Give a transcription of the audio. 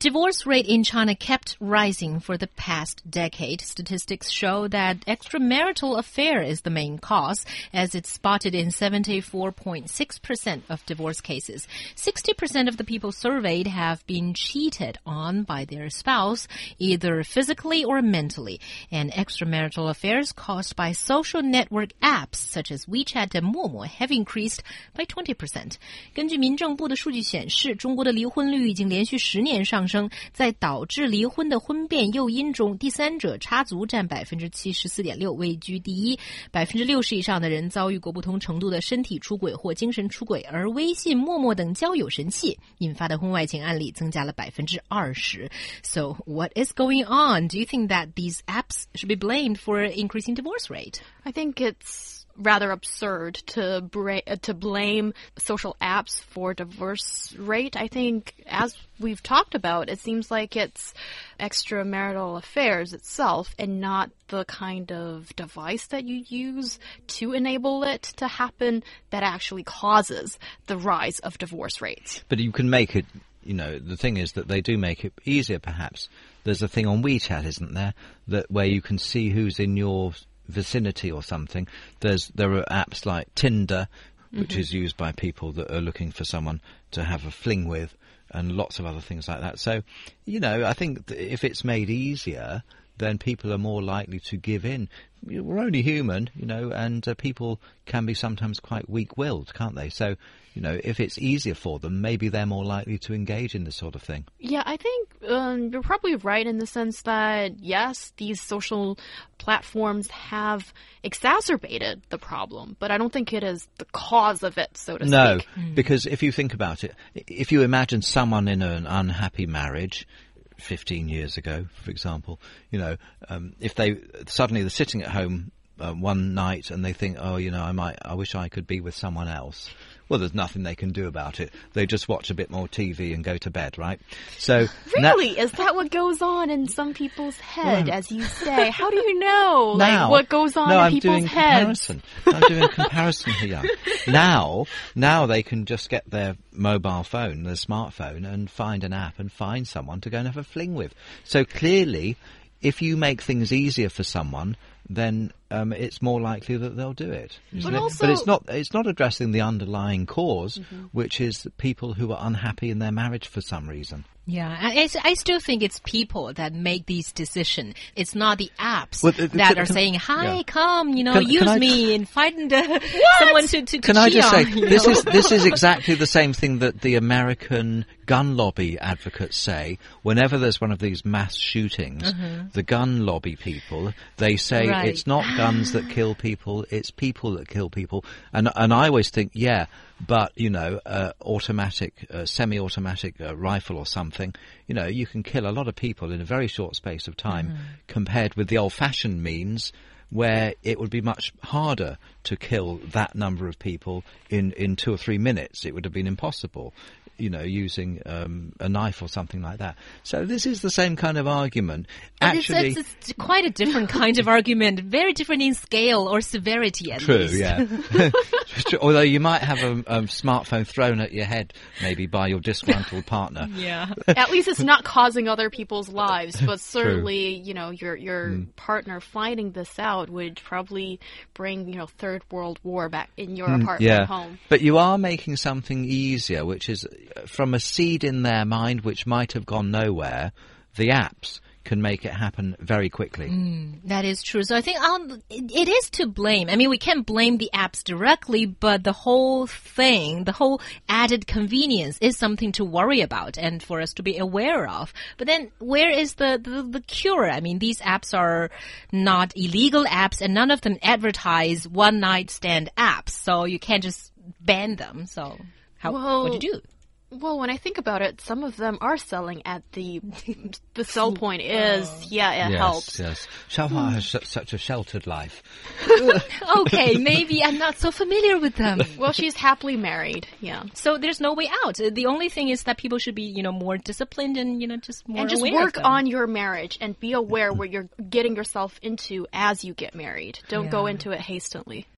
Divorce rate in China kept rising for the past decade. Statistics show that extramarital affair is the main cause, as it's spotted in 74.6% of divorce cases. 60% of the people surveyed have been cheated on by their spouse, either physically or mentally. And extramarital affairs caused by social network apps such as WeChat and Momo have increased by 20%. 根据民政部的数据显示，中国的离婚率已经连续十年上升。 生，在导致离婚的婚变诱因中，第三者插足占百分之七十四点六，位居第一。百分之六十以上的人遭遇过不同程度的身体出轨或精神出轨，而微信、陌陌等交友神器引发的婚外情案例增加了百分之二十。So what is going on? Do you think that these apps should be blamed for increasing divorce rate? I think it's rather absurd to uh, to blame social apps for divorce rate. I think, as we've talked about, it seems like it's extramarital affairs itself and not the kind of device that you use to enable it to happen that actually causes the rise of divorce rates. But you can make it. You know, the thing is that they do make it easier, perhaps. There's a thing on WeChat, isn't there, that where you can see who's in your vicinity or something. There's there are apps like Tinder, which mm -hmm. is used by people that are looking for someone to have a fling with, and lots of other things like that. So, you know, I think if it's made easier, then people are more likely to give in. We're only human, you know, and uh, people can be sometimes quite weak-willed, can't they? So, you know, if it's easier for them, maybe they're more likely to engage in this sort of thing. Yeah, I think um, you're probably right in the sense that, yes, these social platforms have exacerbated the problem, but I don't think it is the cause of it, so to no, speak. No, because if you think about it, if you imagine someone in an unhappy marriage, 15 years ago, for example, you know, um, if they suddenly they're sitting at home uh, one night and they think, oh, you know, I might, I wish I could be with someone else. Well, there's nothing they can do about it. They just watch a bit more TV and go to bed, right? So really, is that what goes on in some people's head, well, as you say? How do you know, now, like what goes on no, in I'm people's doing heads? Comparison. I'm doing a comparison here. Now, now they can just get their mobile phone, their smartphone, and find an app and find someone to go and have a fling with. So clearly, if you make things easier for someone, then um, it's more likely that they'll do it. But, it? also, but it's not. It's not addressing the underlying because mm -hmm. which is people who are unhappy in their marriage for some reason. Yeah, I, I still think it's people that make these decisions. It's not the apps well, that are saying, "Hi, yeah. come, you know, can, use can me and find uh, someone to to." to can I just on, say this know? is this is exactly the same thing that the American gun lobby advocates say whenever there's one of these mass shootings. Mm -hmm. The gun lobby people they say right. it's not guns that kill people, it's people that kill people, and and I always think, yeah but you know, uh, automatic, uh, semi-automatic uh, rifle or something, you know, you can kill a lot of people in a very short space of time, mm. compared with the old-fashioned means where it would be much harder to kill that number of people in, in two or three minutes. It would have been impossible you know, using um, a knife or something like that. So this is the same kind of argument. Actually, it's, it's, it's, quite a different kind of argument, very different in scale or severity. At true, least. yeah. Although you might have a, a, smartphone thrown at your head, maybe by your disgruntled partner. yeah. At least it's not causing other people's lives, but certainly, you know, your your mm. partner finding this out would probably bring you know third world war back in your mm, apartment yeah. home. But you are making something easier, which is from a seed in their mind which might have gone nowhere, the apps can make it happen very quickly. Mm, that is true. So I think um, it, it is to blame. I mean, we can't blame the apps directly, but the whole thing, the whole added convenience is something to worry about and for us to be aware of. But then where is the, the, the cure? I mean, these apps are not illegal apps and none of them advertise one night stand apps. So you can't just ban them. So how, well, what do you do? Well, when I think about it, some of them are selling at the the sell point is oh. yeah it yes, helps. yes. Xiaohua has su- such a sheltered life. okay, maybe I'm not so familiar with them. Well, she's happily married. Yeah. So there's no way out. The only thing is that people should be, you know, more disciplined and you know just more and just aware of work them. on your marriage and be aware where you're getting yourself into as you get married. Don't go into it hastily.